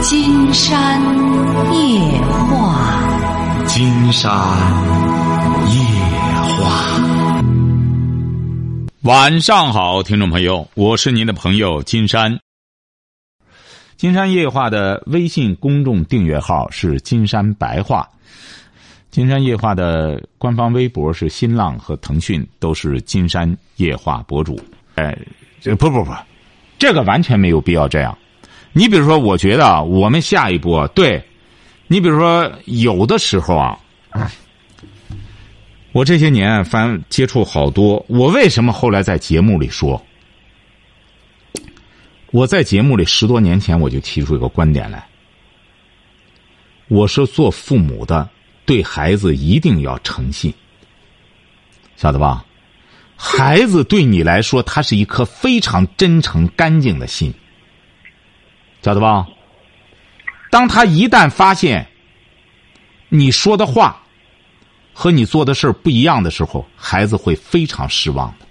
金山夜话，金山夜话。晚上好，听众朋友，我是您的朋友金山。金山夜话的微信公众订阅号是金山白话，金山夜话的官方微博是新浪和腾讯，都是金山夜话博主。哎，这不不不，这个完全没有必要这样。你比如说，我觉得啊我们下一步，对，你比如说有的时候啊，我这些年反接触好多，我为什么后来在节目里说？我在节目里十多年前我就提出一个观点来，我说做父母的对孩子一定要诚信，晓得吧？孩子对你来说，他是一颗非常真诚、干净的心。晓得吧？当他一旦发现你说的话和你做的事不一样的时候，孩子会非常失望的。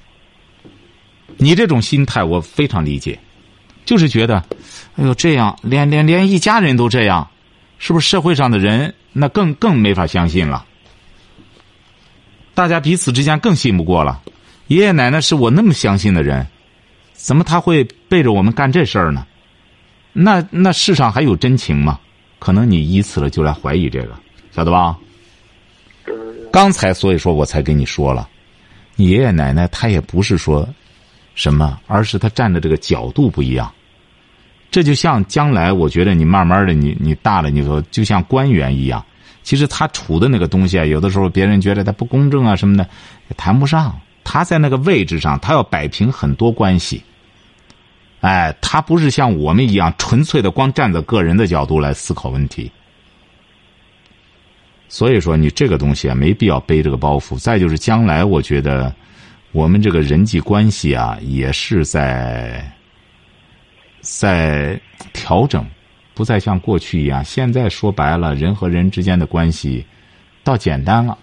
你这种心态我非常理解，就是觉得，哎呦，这样连连连一家人都这样，是不是社会上的人那更更没法相信了？大家彼此之间更信不过了。爷爷奶奶是我那么相信的人，怎么他会背着我们干这事儿呢？那那世上还有真情吗？可能你以此了就来怀疑这个，晓得吧？刚才所以说我才跟你说了，你爷爷奶奶他也不是说什么，而是他站的这个角度不一样。这就像将来，我觉得你慢慢的，你你大了，你说就像官员一样，其实他处的那个东西啊，有的时候别人觉得他不公正啊什么的，也谈不上。他在那个位置上，他要摆平很多关系。哎，他不是像我们一样纯粹的光站在个人的角度来思考问题。所以说，你这个东西啊，没必要背这个包袱。再就是将来，我觉得我们这个人际关系啊，也是在在调整，不再像过去一样。现在说白了，人和人之间的关系倒简单了，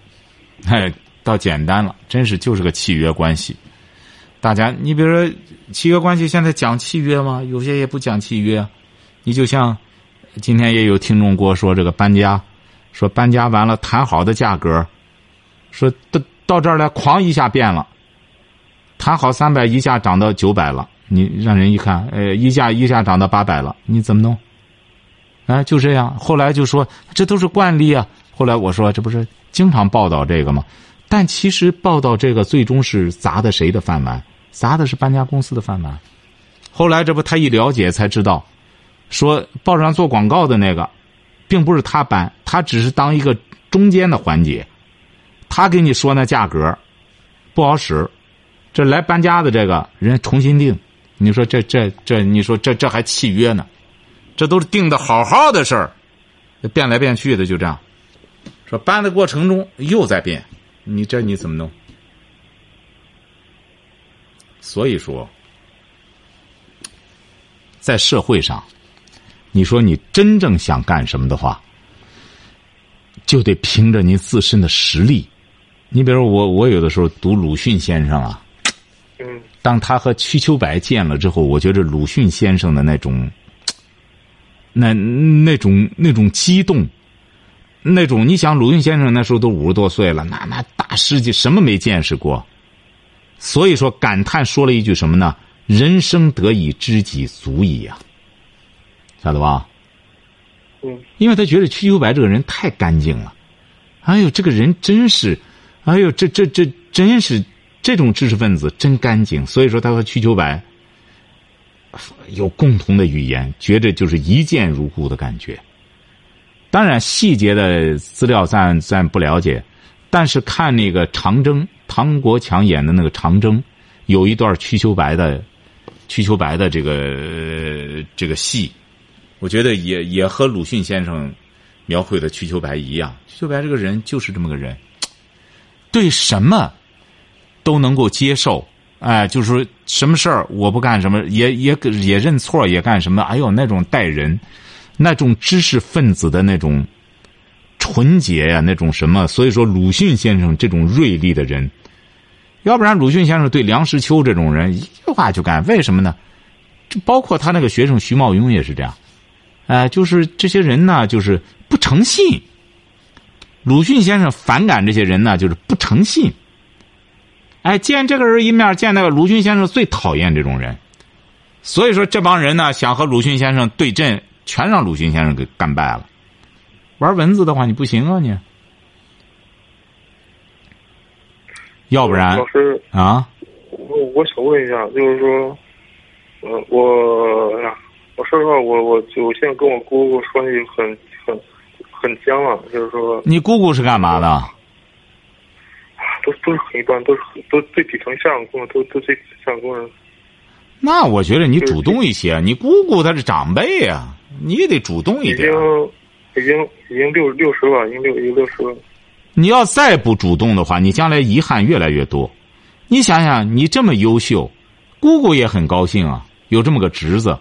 哎，倒简单了，真是就是个契约关系。大家，你比如说契约关系，现在讲契约吗？有些也不讲契约。你就像今天也有听众给我说这个搬家，说搬家完了谈好的价格，说到到这儿来哐一下变了，谈好三百一下涨到九百了，你让人一看，呃，一下一下涨到八百了，你怎么弄？哎，就这样。后来就说这都是惯例啊。后来我说这不是经常报道这个吗？但其实报道这个最终是砸的谁的饭碗？砸的是搬家公司的饭碗。后来这不他一了解才知道，说报上做广告的那个，并不是他搬，他只是当一个中间的环节。他给你说那价格不好使，这来搬家的这个人重新定。你说这这这，你说这这还契约呢？这都是定的好好的事儿，变来变去的就这样。说搬的过程中又在变，你这你怎么弄？所以说，在社会上，你说你真正想干什么的话，就得凭着你自身的实力。你比如我，我有的时候读鲁迅先生啊，当他和瞿秋白见了之后，我觉得鲁迅先生的那种，那那种那种激动，那种你想，鲁迅先生那时候都五十多岁了，那那大师级什么没见识过。所以说，感叹说了一句什么呢？人生得以知己足矣呀，晓得吧？嗯。因为他觉得瞿秋白这个人太干净了，哎呦，这个人真是，哎呦，这这这真是这种知识分子真干净。所以说，他和瞿秋白有共同的语言，觉着就是一见如故的感觉。当然，细节的资料咱咱不了解。但是看那个长征，唐国强演的那个长征，有一段瞿秋白的，瞿秋白的这个这个戏，我觉得也也和鲁迅先生描绘的瞿秋白一样。瞿秋白这个人就是这么个人，对什么都能够接受，哎，就是说什么事儿我不干什么，也也也认错，也干什么。哎呦，那种待人，那种知识分子的那种。纯洁呀，那种什么？所以说，鲁迅先生这种锐利的人，要不然鲁迅先生对梁实秋这种人一句话就干。为什么呢？就包括他那个学生徐茂庸也是这样。哎，就是这些人呢，就是不诚信。鲁迅先生反感这些人呢，就是不诚信。哎，见这个人一面，见那个鲁迅先生最讨厌这种人。所以说，这帮人呢，想和鲁迅先生对阵，全让鲁迅先生给干败了。玩文字的话，你不行啊，你。要不然，老师啊，我我想问一下，就是说，呃，我呀，我说实话，我我就现在跟我姑姑关系很很很僵了，就是说，你姑姑是干嘛的？都都是很一般，都是都最底层下岗工人，都都最下岗工人。那我觉得你主动一些，你姑姑她是长辈呀，你也得主动一已点。经已经已经六六十了，已经六已经六十了。你要再不主动的话，你将来遗憾越来越多。你想想，你这么优秀，姑姑也很高兴啊，有这么个侄子。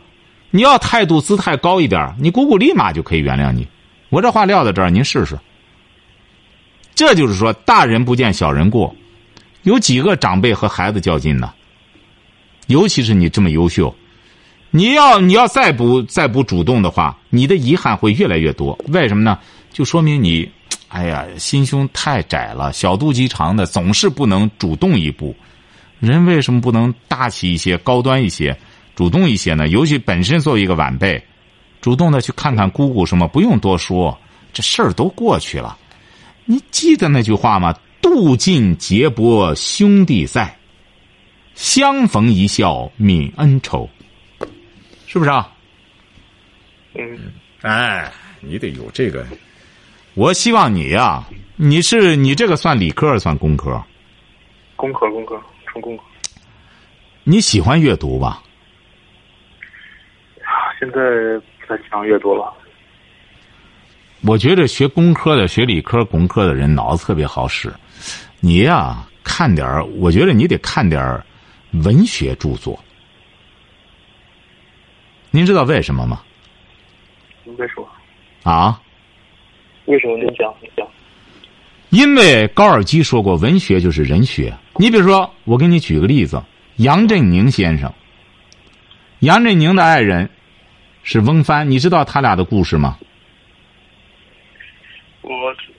你要态度姿态高一点，你姑姑立马就可以原谅你。我这话撂在这儿，您试试。这就是说，大人不见小人过，有几个长辈和孩子较劲呢？尤其是你这么优秀，你要你要再不再不主动的话，你的遗憾会越来越多。为什么呢？就说明你，哎呀，心胸太窄了，小肚鸡肠的，总是不能主动一步。人为什么不能大气一些、高端一些、主动一些呢？尤其本身作为一个晚辈，主动的去看看姑姑什么，不用多说，这事儿都过去了。你记得那句话吗？渡尽劫波兄弟在，相逢一笑泯恩仇。是不是啊？嗯，哎，你得有这个。我希望你呀、你是你这个算理科还是算工科？工科工科纯工科。你喜欢阅读吧？现在不太想阅读了。我觉得学工科的、学理科、工科的人脑子特别好使。你呀、看点儿我觉得你得看点儿文学著作。您知道为什么吗？为什么？啊？为什么您讲？您讲。因为高尔基说过，文学就是人学。你比如说，我给你举个例子，杨振宁先生。杨振宁的爱人是翁帆，你知道他俩的故事吗？我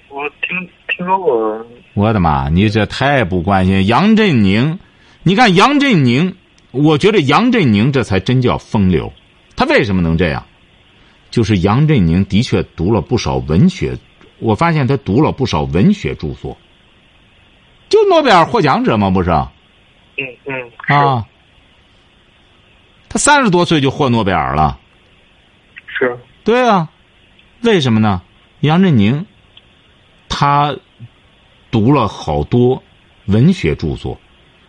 我听听说过，我的妈！你这太不关心杨振宁。你看杨振宁，我觉得杨振宁这才真叫风流。他为什么能这样？就是杨振宁的确读了不少文学，我发现他读了不少文学著作。就诺贝尔获奖者嘛，不是？嗯嗯啊，他三十多岁就获诺贝尔了。是对啊，为什么呢？杨振宁，他读了好多文学著作。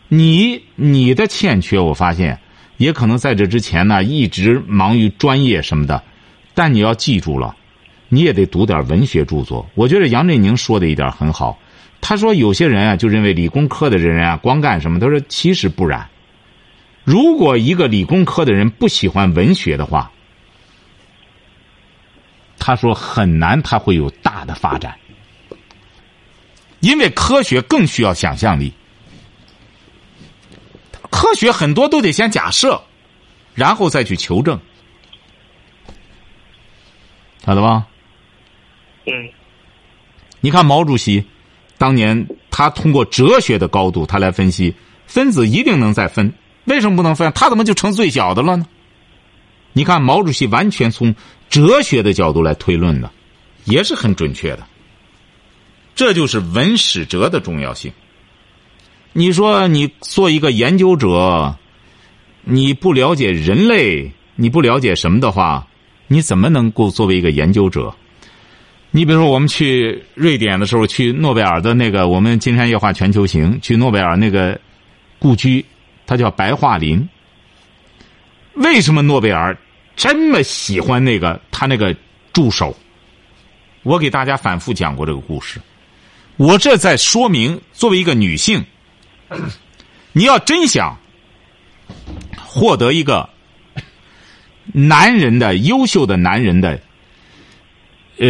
你你的欠缺，我发现也可能在这之前呢，一直忙于专业什么的。但你要记住了，你也得读点文学著作。我觉得杨振宁说的一点很好，他说有些人啊，就认为理工科的人啊，光干什么？他说其实不然。如果一个理工科的人不喜欢文学的话，他说很难他会有大的发展，因为科学更需要想象力。科学很多都得先假设，然后再去求证，晓得吧？嗯你看毛主席，当年他通过哲学的高度，他来分析分子一定能再分，为什么不能分？他怎么就成最小的了呢？你看毛主席完全从哲学的角度来推论的，也是很准确的。这就是文史哲的重要性。你说你做一个研究者，你不了解人类，你不了解什么的话，你怎么能够作为一个研究者？你比如说，我们去瑞典的时候，去诺贝尔的那个我们金山夜话全球行，去诺贝尔那个故居，它叫白桦林。为什么诺贝尔这么喜欢那个他那个助手？我给大家反复讲过这个故事。我这在说明，作为一个女性，你要真想获得一个男人的优秀的男人的呃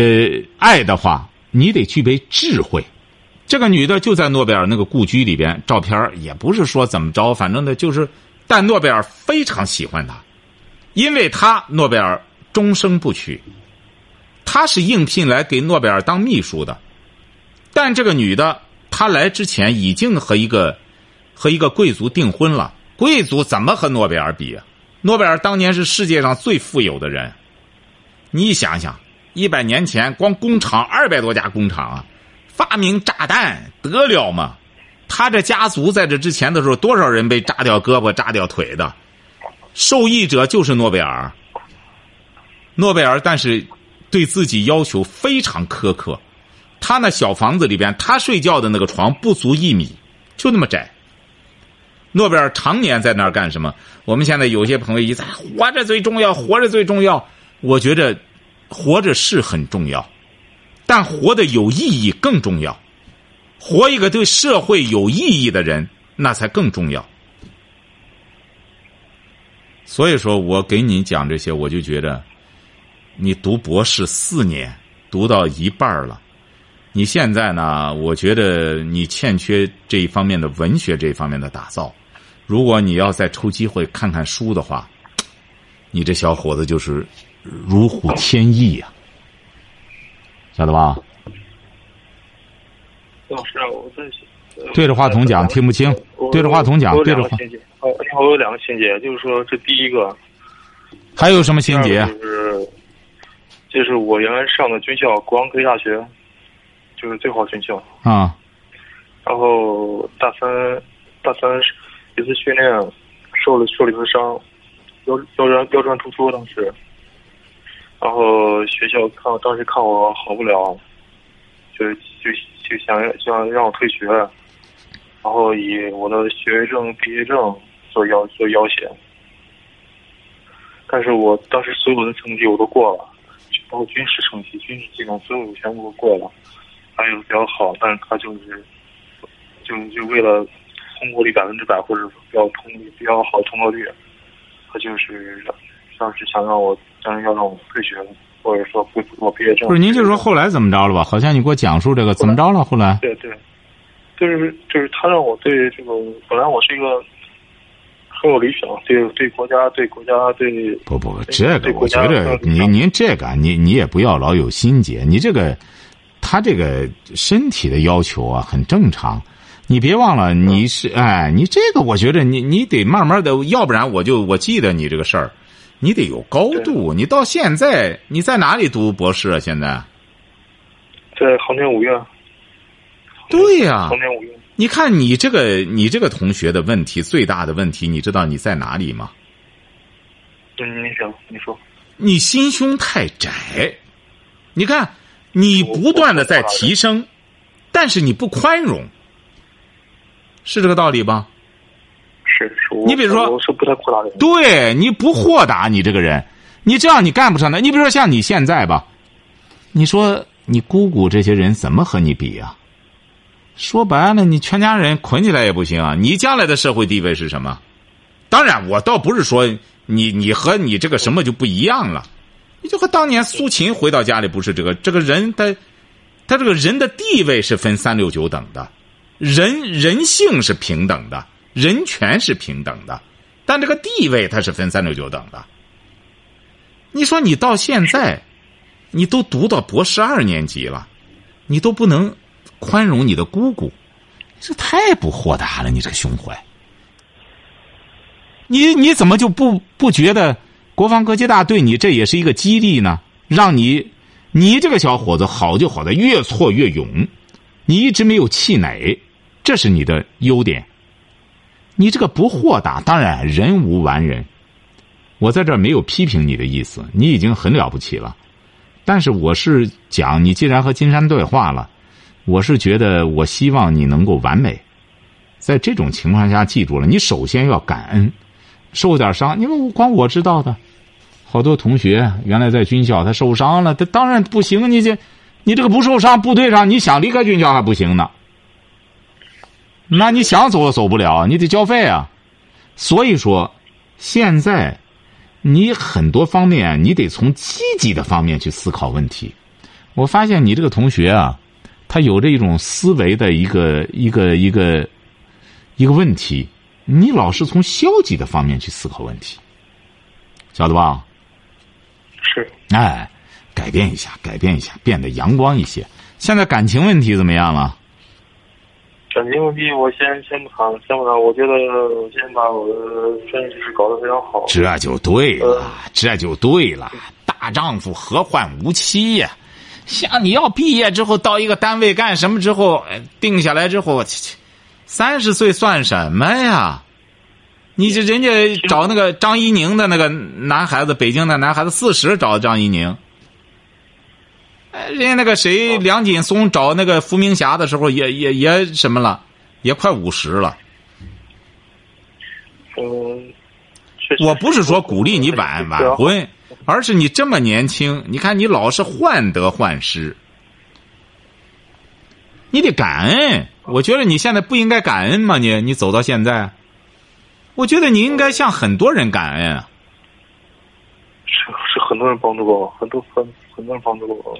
爱的话，你得具备智慧。这个女的就在诺贝尔那个故居里边，照片也不是说怎么着，反正呢就是，但诺贝尔非常喜欢她，因为她诺贝尔终生不娶。他是应聘来给诺贝尔当秘书的，但这个女的，她来之前已经和一个和一个贵族订婚了。贵族怎么和诺贝尔比啊？诺贝尔当年是世界上最富有的人。你想想，一百年前光工厂二百多家工厂啊，发明炸弹得了吗？他这家族在这之前的时候，多少人被炸掉胳膊、炸掉腿的，受益者就是诺贝尔。诺贝尔，但是对自己要求非常苛刻。他那小房子里边，他睡觉的那个床不足一米，就那么窄。诺贝尔常年在那儿干什么？我们现在有些朋友一在活着最重要，活着最重要。我觉着活着是很重要，但活得有意义更重要。活一个对社会有意义的人，那才更重要。所以说我给你讲这些，我就觉得，你读博士四年，读到一半了，你现在呢？我觉得你欠缺这一方面的文学这一方面的打造。如果你要再抽机会看看书的话，你这小伙子就是如虎添翼呀，晓得吧？老师啊，我在对着话筒讲听不清，对着话筒讲对着话。我有两个心结，就是说这第一个，还有什么心结？就是就是我原来上的军校国防科技大学，就是最好军校啊。然后大三大三一次训练受了受了一次伤，腰腰椎腰椎突出当时，然后学校看当时看我好不了，就就。就想想让我退学，然后以我的学位证、毕业证做要做要挟。但是我当时所有的成绩我都过了，包括军事成绩、军事技能，所有全部都过了，还有比较好。但是他就是，就就为了通过率百分之百，或者比较通比较好通过率，他就是当时想让我，当然要让我退学。或者说不我毕业证不是您就说后来怎么着了吧？好像你给我讲述这个怎么着了？后来对对，就是就是他让我对这个本来我是一个很有理想，对对国家对国家对不不这个我觉得您您这个你你也不要老有心结，你这个他这个身体的要求啊很正常，你别忘了你是哎你这个我觉得你你得慢慢的，要不然我就我记得你这个事儿。你得有高度。你到现在你在哪里读博士啊？现在在航天五院。对呀，航天五院。你看你这个你这个同学的问题最大的问题，你知道你在哪里吗？嗯，你说，你说。你心胸太窄。你看，你不断的在提升，但是你不宽容，是这个道理吧？是，你比如说，我是不太豁达的人。对，你不豁达，你这个人，你这样你干不上的。你比如说像你现在吧，你说你姑姑这些人怎么和你比啊？说白了，你全家人捆起来也不行啊。你将来的社会地位是什么？当然，我倒不是说你你和你这个什么就不一样了。你就和当年苏秦回到家里不是这个这个人他他这个人的地位是分三六九等的，人人性是平等的。人权是平等的，但这个地位它是分三六九等的。你说你到现在，你都读到博士二年级了，你都不能宽容你的姑姑，这太不豁达了！你这个胸怀，你你怎么就不不觉得国防科技大对你这也是一个激励呢？让你你这个小伙子好就好在越挫越勇，你一直没有气馁，这是你的优点。你这个不豁达，当然人无完人，我在这儿没有批评你的意思，你已经很了不起了。但是我是讲，你既然和金山对话了，我是觉得我希望你能够完美。在这种情况下，记住了，你首先要感恩，受点伤，因为光我知道的，好多同学原来在军校他受伤了，他当然不行。你这，你这个不受伤，部队上你想离开军校还不行呢。那你想走都走不了，你得交费啊。所以说，现在你很多方面你得从积极的方面去思考问题。我发现你这个同学啊，他有着一种思维的一个一个一个一个问题，你老是从消极的方面去思考问题，晓得吧？是，哎，改变一下，改变一下，变得阳光一些。现在感情问题怎么样了？感情问题我先先不谈，先不谈。我觉得我先把我的专业知识搞得非常好。这就对了，这就对了。大丈夫何患无妻呀？像你要毕业之后到一个单位干什么之后，呃定下来之后，三十岁算什么呀？你这人家找那个张一宁的那个男孩子，北京的男孩子四十找张一宁，呃人家那个谁梁锦松找那个伏明霞的时候也也也什么了，也快五十了。嗯，我不是说鼓励你晚晚婚，而是你这么年轻，你看你老是患得患失，你得感恩。我觉得你现在不应该感恩吗？你你走到现在，我觉得你应该向很多人感恩啊。是是很多人帮助过我，很多很很多人帮助过我。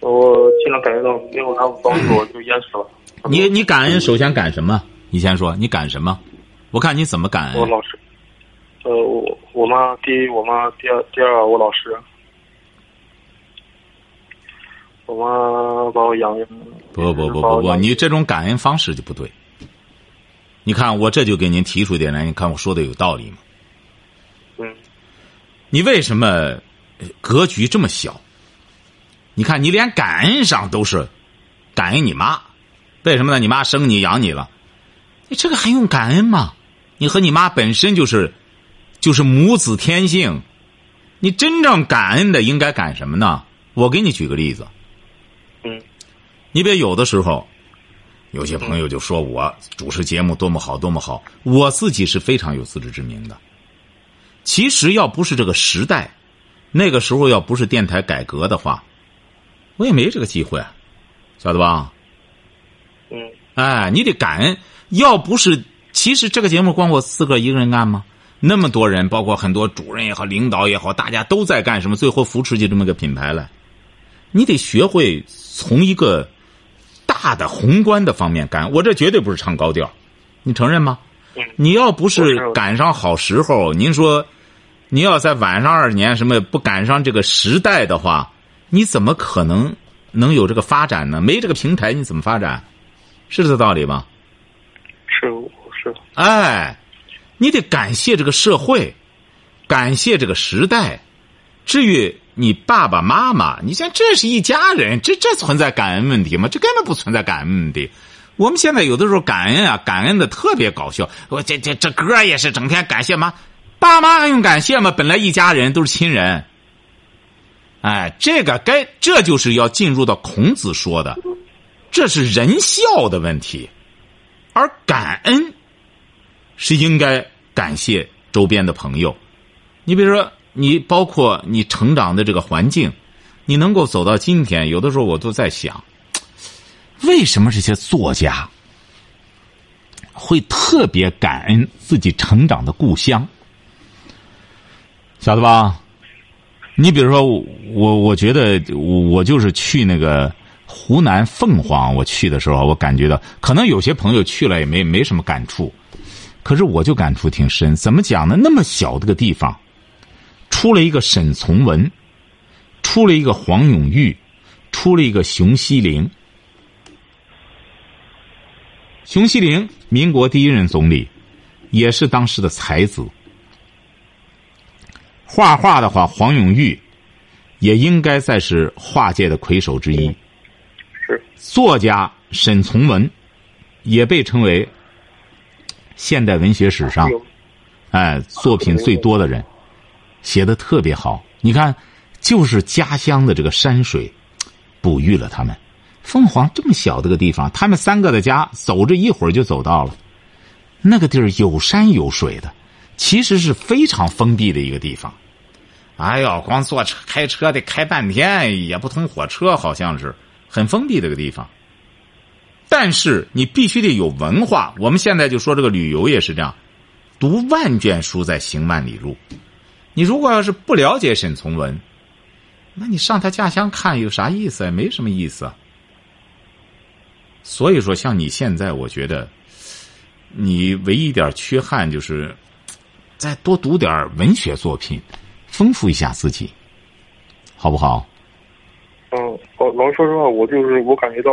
我尽量感觉到没有他们帮助我就淹死了。你你感恩，首先感什么？你先说，你感什么？我看你怎么感恩。我老师，呃，我我妈第一，我妈第二，第二我老师。我妈把我养育。不不不不不，你这种感恩方式就不对。你看，我这就给您提出一点来，你看我说的有道理吗？嗯你为什么呃格局这么小？你看，你连感恩上都是感恩你妈，为什么呢？你妈生你养你了，你这个还用感恩吗？你和你妈本身就是就是母子天性，你真正感恩的应该感什么呢？我给你举个例子，嗯你别有的时候，有些朋友就说我主持节目多么好多么好，我自己是非常有自知之明的。其实要不是这个时代，那个时候要不是电台改革的话，我也没这个机会，晓得吧？嗯哎，你得感恩。要不是，其实这个节目光我自个儿一个人干吗？那么多人，包括很多主任也好，领导也好，大家都在干什么？最后扶持起这么个品牌来，你得学会从一个大的宏观的方面干。我这绝对不是唱高调，你承认吗？嗯你要不是是赶上好时候，您说，你要在晚上二十年什么不赶上这个时代的话，你怎么可能能有这个发展呢？没这个平台，你怎么发展？是这道理吗？是是哎，你得感谢这个社会，感谢这个时代。至于你爸爸妈妈，你像这是一家人，这这存在感恩问题吗？这根本不存在感恩问题。我们现在有的时候感恩啊，感恩的特别搞笑。我这这这歌也是整天感谢妈，爸妈还用感谢吗？本来一家人都是亲人。哎，这个该这就是要进入到孔子说的，这是人孝的问题。而感恩是应该感谢周边的朋友。你比如说，你包括你成长的这个环境，你能够走到今天，有的时候我都在想，为什么这些作家会特别感恩自己成长的故乡？晓得吧？你比如说，我我觉得我我就是去那个湖南凤凰，我去的时候，我感觉到可能有些朋友去了也没没什么感触，可是我就感触挺深。怎么讲呢？那么小的个地方，出了一个沈从文，出了一个黄永玉，出了一个熊希龄。熊希龄，民国第一任总理，也是当时的才子。画画的话，黄永玉也应该在是画界的魁首之一。是作家沈从文也被称为现代文学史上有哎作品最多的人，写的特别好。你看，就是家乡的这个山水，哺育了他们。凤凰这么小的个地方，他们三个的家走着一会儿就走到了。那个地儿有山有水的，其实是非常封闭的一个地方。哎呦，光坐车开车得开半天，也不通火车，好像是很封闭的一个地方。但是你必须得有文化。我们现在就说这个旅游也是这样，读万卷书在行万里路。你如果要是不了解沈从文，那你上他家乡看有啥意思？没什么意思。所以说，像你现在，我觉得你唯一一点缺憾就是，再多读点文学作品，丰富一下自己，好不好？嗯，老老师说实话，我就是我感觉到，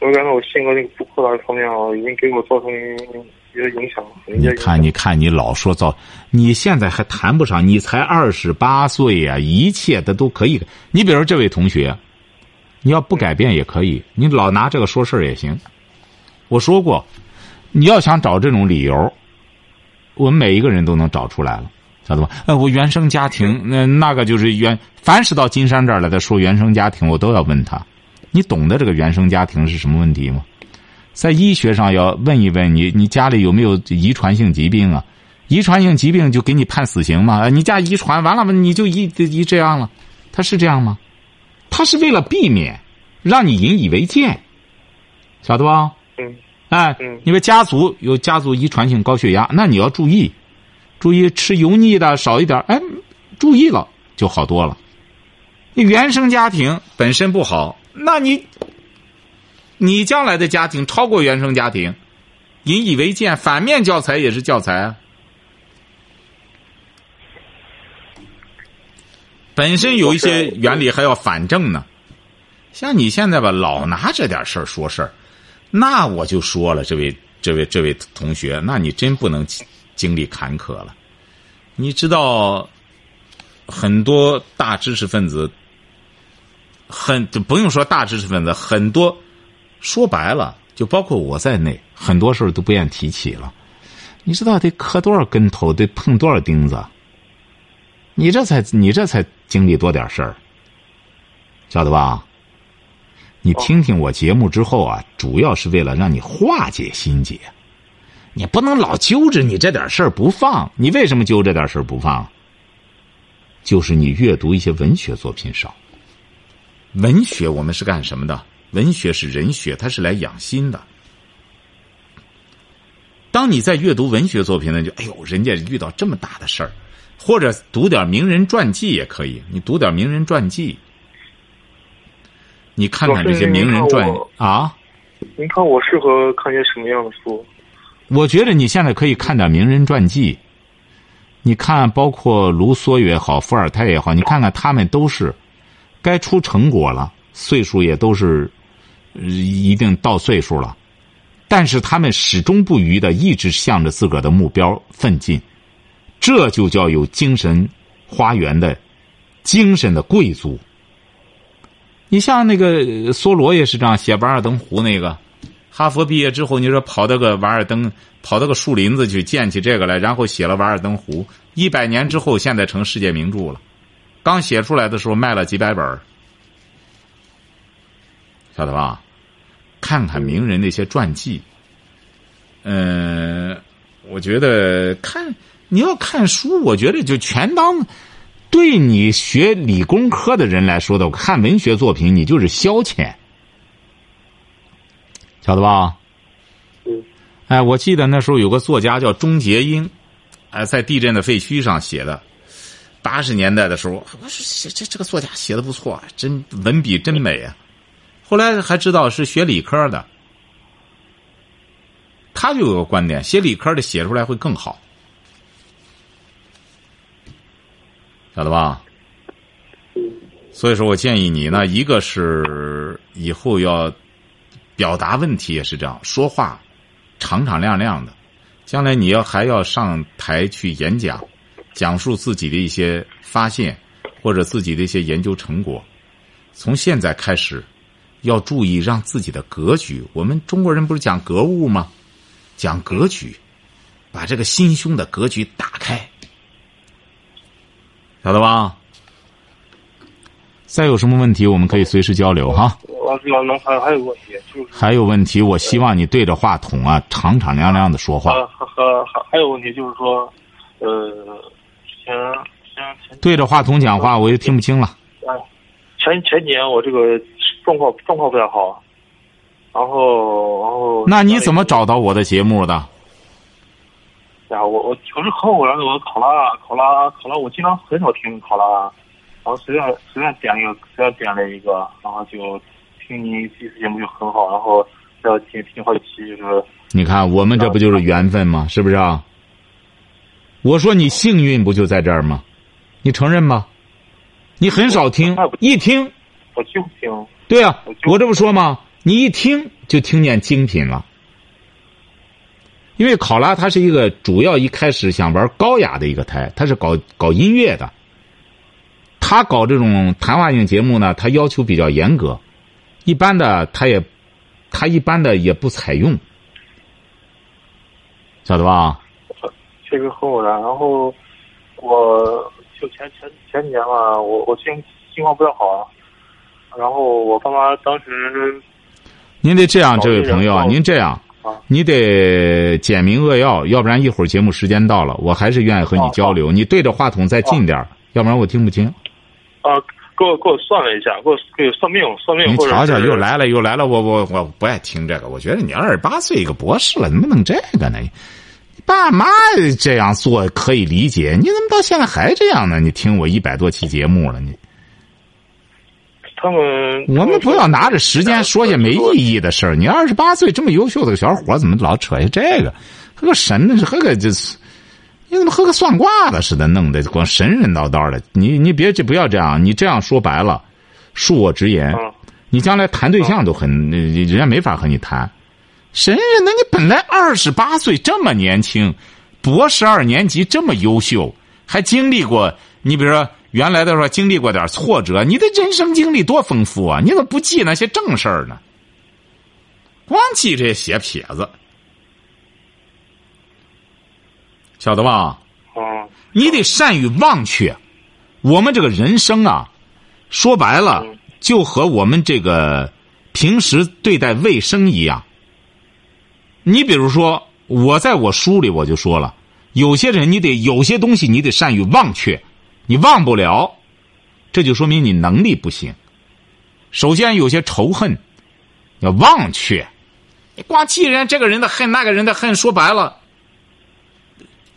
我感觉到我性格那个不扩大方面啊，已经给我造成一些影响。你看，你看，你老说造，你现在还谈不上，你才二十八岁呀，一切的都可以。你比如这位同学，你要不改变也可以，你老拿这个说事儿也行。我说过，你要想找这种理由，我们每一个人都能找出来了，晓得吧？呃，我原生家庭，那那个就是原，凡是到金山这儿来的说原生家庭，我都要问他，你懂得这个原生家庭是什么问题吗？在医学上要问一问你，你家里有没有遗传性疾病啊？遗传性疾病就给你判死刑吗？你家遗传完了吗？你就一一这样了？他是这样吗？他是为了避免让你引以为戒，晓得吧？嗯，哎，嗯因为家族有家族遗传性高血压，那你要注意，注意吃油腻的少一点，哎，注意了就好多了。你原生家庭本身不好，那你你将来的家庭超过原生家庭，引以为戒，反面教材也是教材啊。本身有一些原理还要反证呢，像你现在吧，老拿这点事儿说事儿，那我就说了，这位这位这位同学，那你真不能经历坎坷了。你知道，很多大知识分子，很就不用说大知识分子，很多说白了，就包括我在内，很多事儿都不愿提起了。你知道得磕多少跟头，得碰多少钉子？你这才你这才经历多点事儿，晓得吧？你听听我节目之后啊，主要是为了让你化解心结。你不能老揪着你这点事儿不放。你为什么揪这点事儿不放？就是你阅读一些文学作品少。文学我们是干什么的？文学是人学，它是来养心的。当你在阅读文学作品呢，就哎呦，人家遇到这么大的事儿，或者读点名人传记也可以。你读点名人传记，你看看这些名人传啊。您看我适合看些什么样的书？我觉得你现在可以看点名人传记，你看，包括卢梭也好，伏尔泰也好，你看看他们都是该出成果了，岁数也都是一定到岁数了，但是他们始终不渝的一直向着自个儿的目标奋进，这就叫有精神花园的精神的贵族。你像那个梭罗也是这样写《瓦尔登湖》那个。哈佛毕业之后，你说跑到个瓦尔登，跑到个树林子去建起这个来，然后写了《瓦尔登湖》。一百年之后，现在成世界名著了。刚写出来的时候卖了几百本晓得吧？看看名人那些传记。嗯、我觉得看你要看书，我觉得就全当对你学理工科的人来说的，看文学作品你就是消遣。晓得吧？嗯。哎，我记得那时候有个作家叫钟杰英，哎，在地震的废墟上写的。八十年代的时候，我说这这这个作家写的不错，啊真文笔真美啊。后来还知道是学理科的，他就有个观点，写理科的写出来会更好，晓得吧？所以说我建议你呢，一个是以后要。表达问题也是这样，说话敞敞亮亮的。将来你要还要上台去演讲，讲述自己的一些发现或者自己的一些研究成果。从现在开始，要注意让自己的格局。我们中国人不是讲格物吗？讲格局，把这个心胸的格局打开，晓得吧？再有什么问题，我们可以随时交流哈。老师，老能还还有个问题，就是还有问题，我希望你对着话筒啊，敞敞亮亮的说话。呃，还还还还有问题就是说，呃，之前前前对着话筒讲话，我就听不清了。哎，前前几年我这个状况状况不太好，然后然后那你怎么找到我的节目的？呀，我我我是很偶然的，我考拉考拉考拉，我经常很少听考拉，然后随便随便点一个，随便点了一个，然后就听你第一次节目就很好，然后要听听好几期，就是你看，我们这不就是缘分吗？是不是啊？我说你幸运不就在这儿吗？你承认吗？你很少听，一听，我就听，对啊、我这不说吗？你一听就听见精品了。因为考拉它是一个主要一开始想玩高雅的一个台，它是搞搞音乐的。他搞这种谈话性节目呢，他要求比较严格，一般的他也，他一般的也不采用，晓得吧？确实很偶然。然后我就前前前几年吧，我我情情况不太好啊。然后我爸妈当时您得这样，这位朋友您这样啊，你得简明扼要，要不然一会儿节目时间到了，我还是愿意和你交流。你对着话筒再近点儿要不然我听不清。啊给我给我算了一下，给我给我算命算命，你瞧瞧，又来了又来了，我我我不爱听这个。我觉得你二十八岁一个博士了，怎么弄这个呢？你爸妈这样做可以理解，你怎么到现在还这样呢？你听我一百多期节目了，你他们我们不要拿着时间说些没意义的事儿。你二十八岁这么优秀的个小伙儿，怎么老扯下这个？和个神的，和个这是，你怎么和个算卦的似的，弄得光神神叨叨的？你你别这不要这样，你这样说白了，恕我直言，嗯你将来谈对象都很，人家没法和你谈。神人，那你本来二十八岁这么年轻，博士二年级这么优秀，还经历过，你比如说原来的时候经历过点挫折，你的人生经历多丰富啊！你怎么不记那些正事儿呢？光记这些斜撇子，晓得吧？嗯你得善于忘却。我们这个人生啊，说白了，嗯就和我们这个平时对待卫生一样。你比如说，我在我书里我就说了，有些人你得有些东西你得善于忘却，你忘不了，这就说明你能力不行。首先，有些仇恨要忘却，你光记人这个人的恨，那个人的恨，说白了。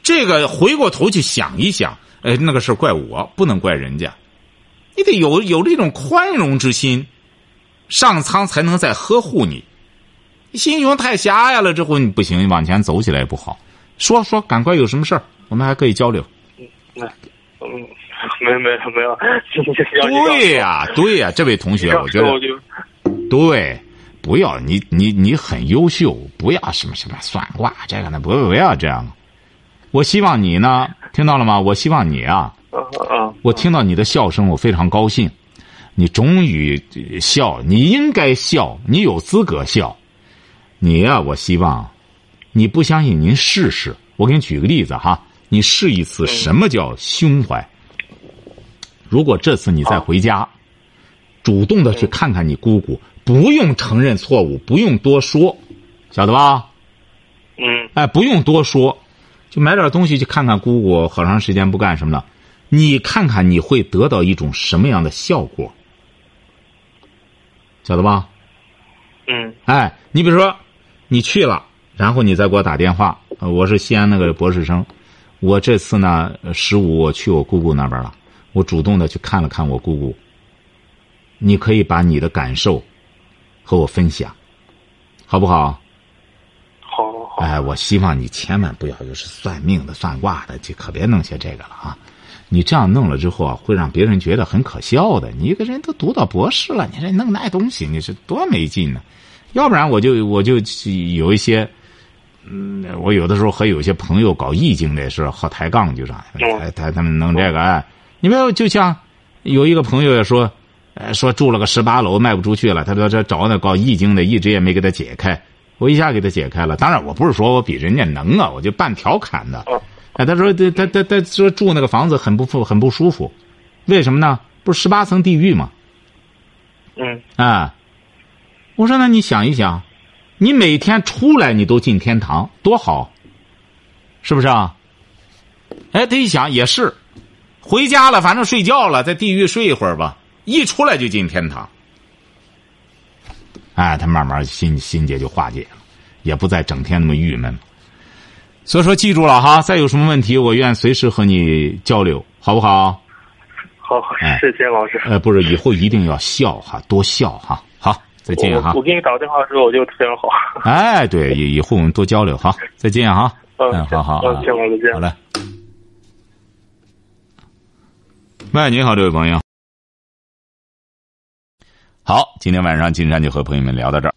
这个回过头去想一想，哎，那个事怪我，不能怪人家。你得有有这种宽容之心，上苍才能再呵护你。心胸太狭隘了之后，你不行，往前走起来也不好。说说，赶快有什么事儿，我们还可以交流。嗯 没没没有，对呀、对呀、这位同学，我觉得对，不要你你你很优秀，不要什么什么算卦这个呢，不不要这样。我希望你呢，听到了吗？我希望你啊，我听到你的笑声，我非常高兴。你终于呃笑，你应该笑，你有资格笑。你呀、我希望你不相信，您试试。我给你举个例子哈，你试一次什么叫胸怀。如果这次你再回家，主动的去看看你姑姑，不用承认错误，不用多说，晓得吧？嗯哎，不用多说，就买点东西去看看姑姑，好长时间不干什么了，你看看你会得到一种什么样的效果，晓得吧？嗯哎，你比如说，你去了，然后你再给我打电话，呃我是西安那个博士生，我这次呢十五我去我姑姑那边了，我主动的去看了看我姑姑。你可以把你的感受和我分享，好不好？好好好哎，我希望你千万不要就是算命的、算卦的，就可别弄些这个了啊！你这样弄了之后啊，会让别人觉得很可笑的。你一个人都读到博士了，你这弄那东西，你是多没劲呢！要不然我就我就有一些，嗯，我有的时候和有些朋友搞易经的事好抬杠，就上嗯他他他们弄这个哎，你没有就像有一个朋友也说，呃，说住了个十八楼卖不出去了，他说这找那搞易经的一直也没给他解开，我一下给他解开了。当然我不是说我比人家能啊，我就半调侃的。哦哎，他说他他他他说住那个房子很不舒很不舒服，为什么呢？不是十八层地狱吗？嗯啊，我说那你想一想，你每天出来你都进天堂，多好，是不是啊？哎，他一想也是，回家了反正睡觉了，在地狱睡一会儿吧，一出来就进天堂。哎，他慢慢心心结就化解了，也不再整天那么郁闷了。所以说，记住了哈，再有什么问题，我愿随时和你交流，好不好？好哎，谢谢老师。哎，不是，以后一定要笑哈，多笑哈。好，再见哈我。我给你打个电话的时候我就非常好。哎，对，以以后我们多交流哈，再见哈。嗯嗯，好好，嗯啊行好再见好嘞。喂，你好，这位朋友。好，今天晚上金山就和朋友们聊到这儿。